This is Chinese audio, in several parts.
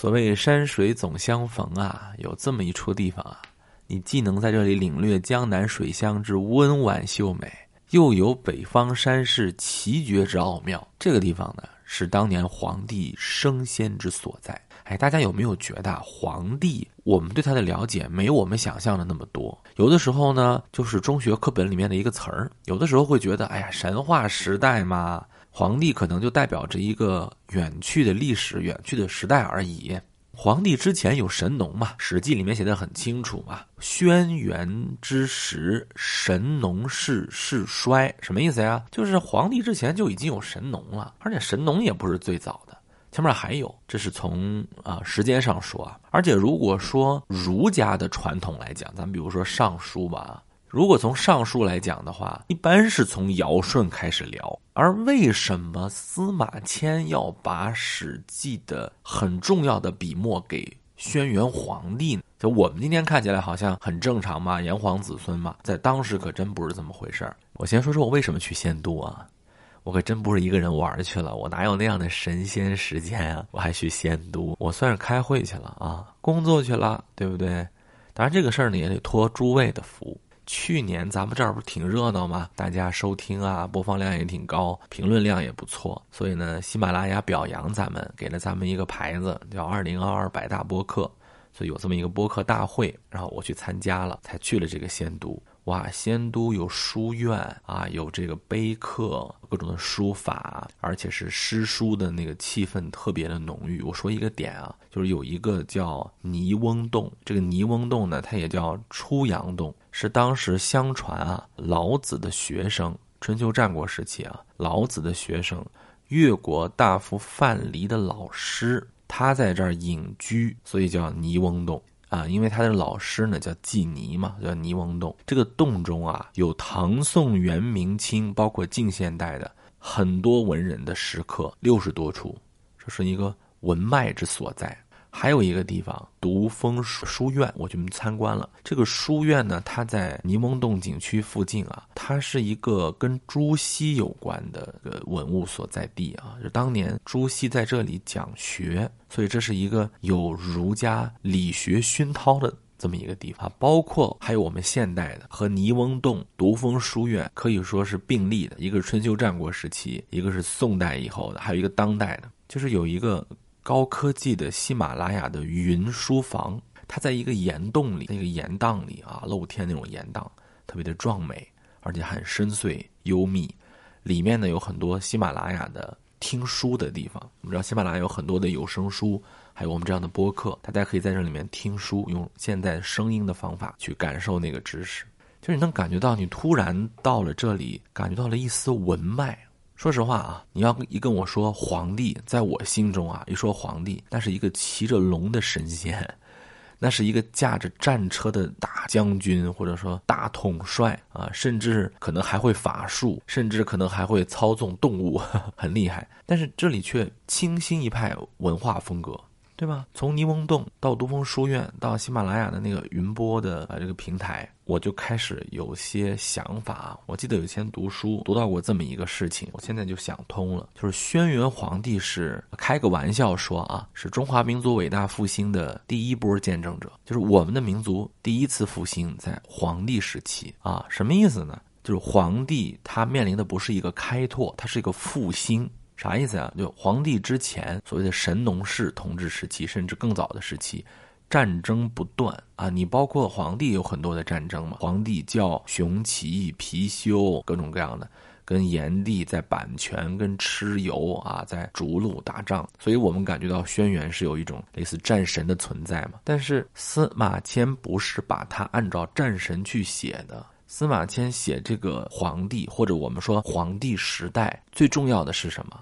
所谓山水总相逢啊，有这么一处地方啊，你既能在这里领略江南水乡之温婉秀美，又有北方山势奇绝之奥妙。这个地方呢，是当年皇帝升仙之所在。哎，大家有没有觉得皇帝，我们对他的了解没有我们想象的那么多？有的时候呢，就是中学课本里面的一个词儿；有的时候会觉得，哎呀，神话时代嘛。皇帝可能就代表着一个远去的历史、远去的时代而已。皇帝之前有神农嘛，《史记》里面写的很清楚嘛，“轩辕之时，神农氏世衰”，什么意思呀？就是皇帝之前就已经有神农了，而且神农也不是最早的，前面还有。这是从啊时间上说啊。而且如果说儒家的传统来讲，咱们比如说《尚书》吧。如果从上述来讲的话，一般是从尧舜开始聊。而为什么司马迁要把《史记》的很重要的笔墨给轩辕皇帝呢？就我们今天看起来好像很正常嘛，炎黄子孙嘛，在当时可真不是这么回事儿。我先说说我为什么去仙都啊？我可真不是一个人玩去了，我哪有那样的神仙时间啊？我还去仙都，我算是开会去了啊，工作去了，对不对？当然这个事儿呢，也得托诸位的福。去年咱们这儿不是挺热闹吗？大家收听啊，播放量也挺高，评论量也不错。所以呢，喜马拉雅表扬咱们，给了咱们一个牌子，叫“二零二二百大播客”。所以有这么一个播客大会，然后我去参加了，才去了这个仙都。哇，仙都有书院啊，有这个碑刻，各种的书法，而且是诗书的那个气氛特别的浓郁。我说一个点啊，就是有一个叫泥翁洞，这个泥翁洞呢，它也叫出阳洞，是当时相传啊，老子的学生，春秋战国时期啊，老子的学生，越国大夫范蠡的老师，他在这儿隐居，所以叫泥翁洞。啊，因为他的老师呢叫季泥嘛，叫泥翁洞。这个洞中啊，有唐宋元明清，包括近现代的很多文人的石刻，六十多处，这是一个文脉之所在。还有一个地方，独峰书院，我去参观了。这个书院呢，它在尼翁洞景区附近啊，它是一个跟朱熹有关的文物所在地啊。就当年朱熹在这里讲学，所以这是一个有儒家理学熏陶的这么一个地方。包括还有我们现代的和泥翁洞独峰书院可以说是并立的，一个是春秋战国时期，一个是宋代以后的，还有一个当代的，就是有一个。高科技的喜马拉雅的云书房，它在一个岩洞里，那个岩荡里啊，露天那种岩荡，特别的壮美，而且很深邃幽密。里面呢有很多喜马拉雅的听书的地方。我们知道喜马拉雅有很多的有声书，还有我们这样的播客，大家可以在这里面听书，用现在声音的方法去感受那个知识。就是你能感觉到，你突然到了这里，感觉到了一丝文脉。说实话啊，你要一跟我说皇帝，在我心中啊，一说皇帝，那是一个骑着龙的神仙，那是一个驾着战车的大将军，或者说大统帅啊，甚至可能还会法术，甚至可能还会操纵动物，很厉害。但是这里却清新一派文化风格。对吧？从泥翁洞到独峰书院，到喜马拉雅的那个云播的啊这个平台，我就开始有些想法。我记得有以前读书读到过这么一个事情，我现在就想通了，就是轩辕皇帝是开个玩笑说啊，是中华民族伟大复兴的第一波见证者，就是我们的民族第一次复兴在皇帝时期啊。什么意思呢？就是皇帝他面临的不是一个开拓，他是一个复兴。啥意思啊？就皇帝之前所谓的神农氏统治时期，甚至更早的时期，战争不断啊！你包括皇帝有很多的战争嘛？皇帝叫熊起、貔貅，各种各样的，跟炎帝在版权、跟蚩尤啊，在逐鹿打仗。所以我们感觉到轩辕是有一种类似战神的存在嘛？但是司马迁不是把它按照战神去写的。司马迁写这个皇帝，或者我们说皇帝时代，最重要的是什么？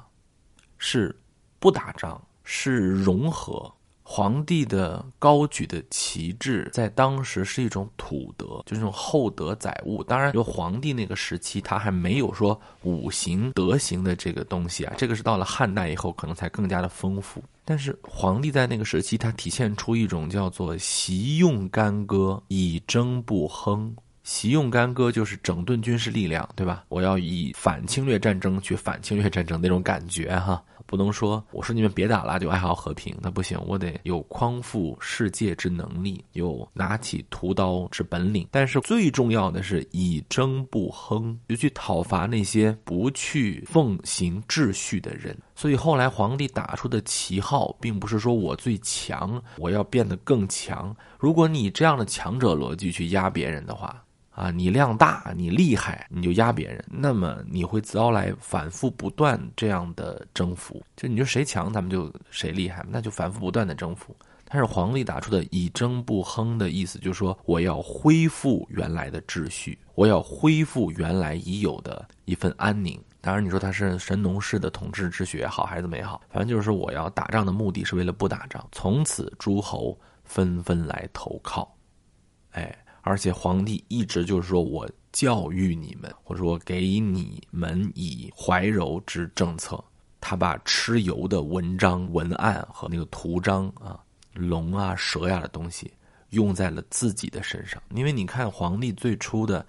是不打仗，是融合。皇帝的高举的旗帜，在当时是一种土德，就这种厚德载物。当然，就皇帝那个时期，他还没有说五行德行的这个东西啊，这个是到了汉代以后，可能才更加的丰富。但是，皇帝在那个时期，他体现出一种叫做“习用干戈，以征不亨”。习用干戈就是整顿军事力量，对吧？我要以反侵略战争去反侵略战争那种感觉哈。不能说我说你们别打了就爱好和平，那不行，我得有匡复世界之能力，有拿起屠刀之本领。但是最重要的是以争不亨，就去讨伐那些不去奉行秩序的人。所以后来皇帝打出的旗号，并不是说我最强，我要变得更强。如果你这样的强者逻辑去压别人的话，啊，你量大，你厉害，你就压别人，那么你会遭来反复不断这样的征服。就你说谁强，咱们就谁厉害，那就反复不断的征服。但是皇帝打出的“以征不亨”的意思，就是说我要恢复原来的秩序，我要恢复原来已有的一份安宁。当然，你说他是神农氏的统治之学好还是没好，反正就是我要打仗的目的是为了不打仗。从此诸侯纷纷来投靠，哎。而且皇帝一直就是说我教育你们，或者说给你们以怀柔之政策。他把蚩尤的文章、文案和那个图章啊，龙啊、蛇呀的东西，用在了自己的身上。因为你看皇帝最初的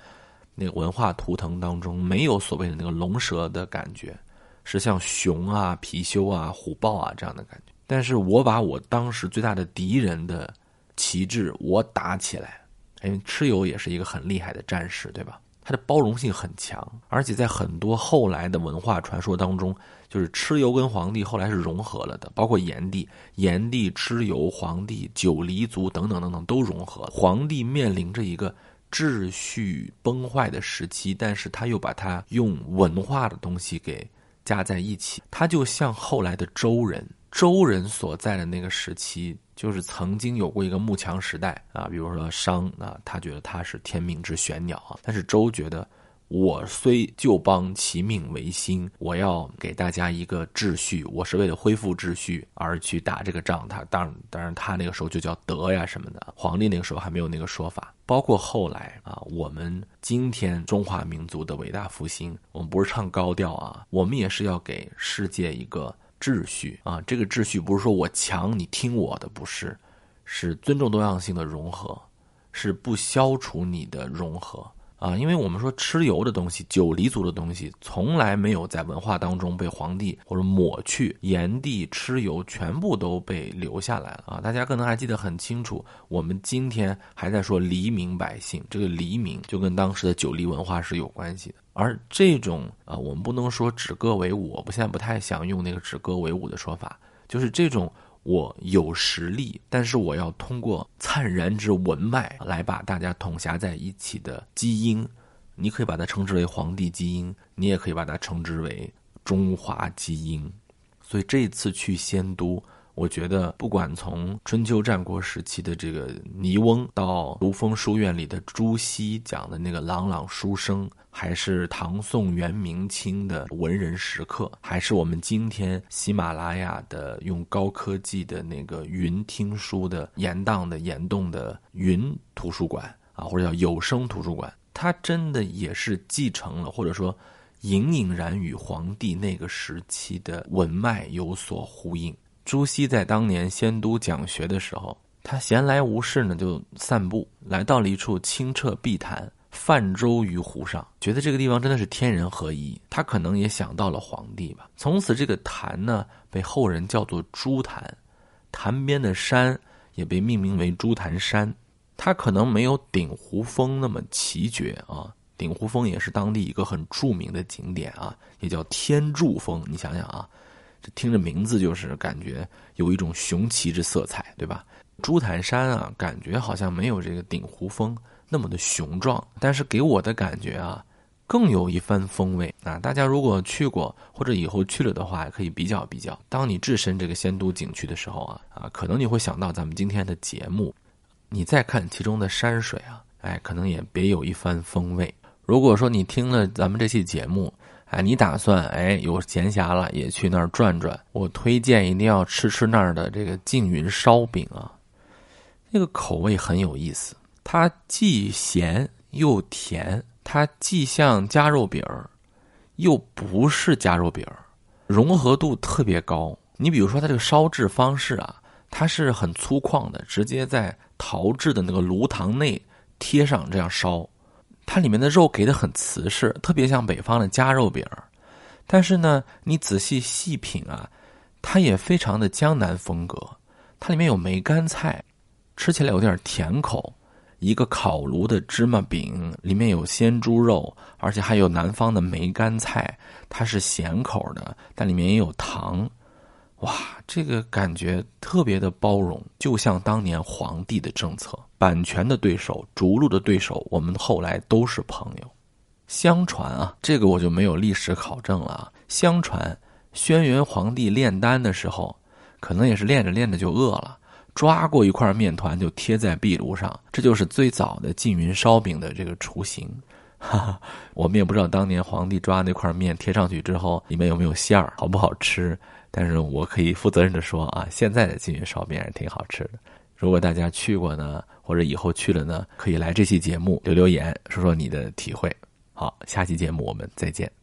那个文化图腾当中，没有所谓的那个龙蛇的感觉，是像熊啊、貔貅啊、虎豹啊这样的感觉。但是我把我当时最大的敌人的旗帜我打起来。因为蚩尤也是一个很厉害的战士，对吧？他的包容性很强，而且在很多后来的文化传说当中，就是蚩尤跟黄帝后来是融合了的，包括炎帝、炎帝、蚩尤、黄帝、九黎族等等等等都融合。黄帝面临着一个秩序崩坏的时期，但是他又把它用文化的东西给加在一起，他就像后来的周人。周人所在的那个时期，就是曾经有过一个慕强时代啊，比如说商啊，他觉得他是天命之玄鸟啊，但是周觉得我虽旧邦，其命维新，我要给大家一个秩序，我是为了恢复秩序而去打这个仗。他当然，当然他那个时候就叫德呀什么的，皇帝那个时候还没有那个说法。包括后来啊，我们今天中华民族的伟大复兴，我们不是唱高调啊，我们也是要给世界一个。秩序啊，这个秩序不是说我强你听我的，不是，是尊重多样性的融合，是不消除你的融合。啊。因为我们说蚩尤的东西、九黎族的东西，从来没有在文化当中被皇帝或者抹去，炎帝、蚩尤全部都被留下来了啊。大家可能还记得很清楚，我们今天还在说黎民百姓，这个黎民就跟当时的九黎文化是有关系的。而这种啊，我们不能说止戈为武，我现在不太想用那个止戈为武的说法，就是这种我有实力，但是我要通过灿然之文脉来把大家统辖在一起的基因，你可以把它称之为皇帝基因，你也可以把它称之为中华基因。所以这次去仙都。我觉得，不管从春秋战国时期的这个倪翁，到卢峰书院里的朱熹讲的那个朗朗书声，还是唐宋元明清的文人时刻，还是我们今天喜马拉雅的用高科技的那个云听书的延宕的延动的云图书馆啊，或者叫有声图书馆，它真的也是继承了，或者说隐隐然与皇帝那个时期的文脉有所呼应。朱熹在当年仙都讲学的时候，他闲来无事呢，就散步，来到了一处清澈碧潭，泛舟于湖上，觉得这个地方真的是天人合一。他可能也想到了皇帝吧。从此，这个潭呢，被后人叫做朱潭，潭边的山也被命名为朱潭山。它可能没有鼎湖峰那么奇绝啊，鼎湖峰也是当地一个很著名的景点啊，也叫天柱峰。你想想啊。这听着名字就是感觉有一种雄奇之色彩，对吧？朱潭山啊，感觉好像没有这个鼎湖峰那么的雄壮，但是给我的感觉啊，更有一番风味啊！大家如果去过或者以后去了的话，可以比较比较。当你置身这个仙都景区的时候啊啊，可能你会想到咱们今天的节目，你再看其中的山水啊，哎，可能也别有一番风味。如果说你听了咱们这期节目，哎，你打算哎有闲暇了也去那儿转转？我推荐一定要吃吃那儿的这个缙云烧饼啊，那个口味很有意思，它既咸又甜，它既像夹肉饼儿，又不是夹肉饼儿，融合度特别高。你比如说它这个烧制方式啊，它是很粗犷的，直接在陶制的那个炉膛内贴上这样烧。它里面的肉给的很瓷实，特别像北方的夹肉饼。但是呢，你仔细细品啊，它也非常的江南风格。它里面有梅干菜，吃起来有点甜口。一个烤炉的芝麻饼，里面有鲜猪肉，而且还有南方的梅干菜，它是咸口的，但里面也有糖。哇，这个感觉特别的包容，就像当年皇帝的政策。版权的对手，逐鹿的对手，我们后来都是朋友。相传啊，这个我就没有历史考证了啊。相传，轩辕皇帝炼丹的时候，可能也是练着练着就饿了。抓过一块面团就贴在壁炉上，这就是最早的缙云烧饼的这个雏形。哈哈，我们也不知道当年皇帝抓那块面贴上去之后里面有没有馅儿，好不好吃。但是我可以负责任的说啊，现在的金云烧面是挺好吃的。如果大家去过呢，或者以后去了呢，可以来这期节目留留言，说说你的体会。好，下期节目我们再见。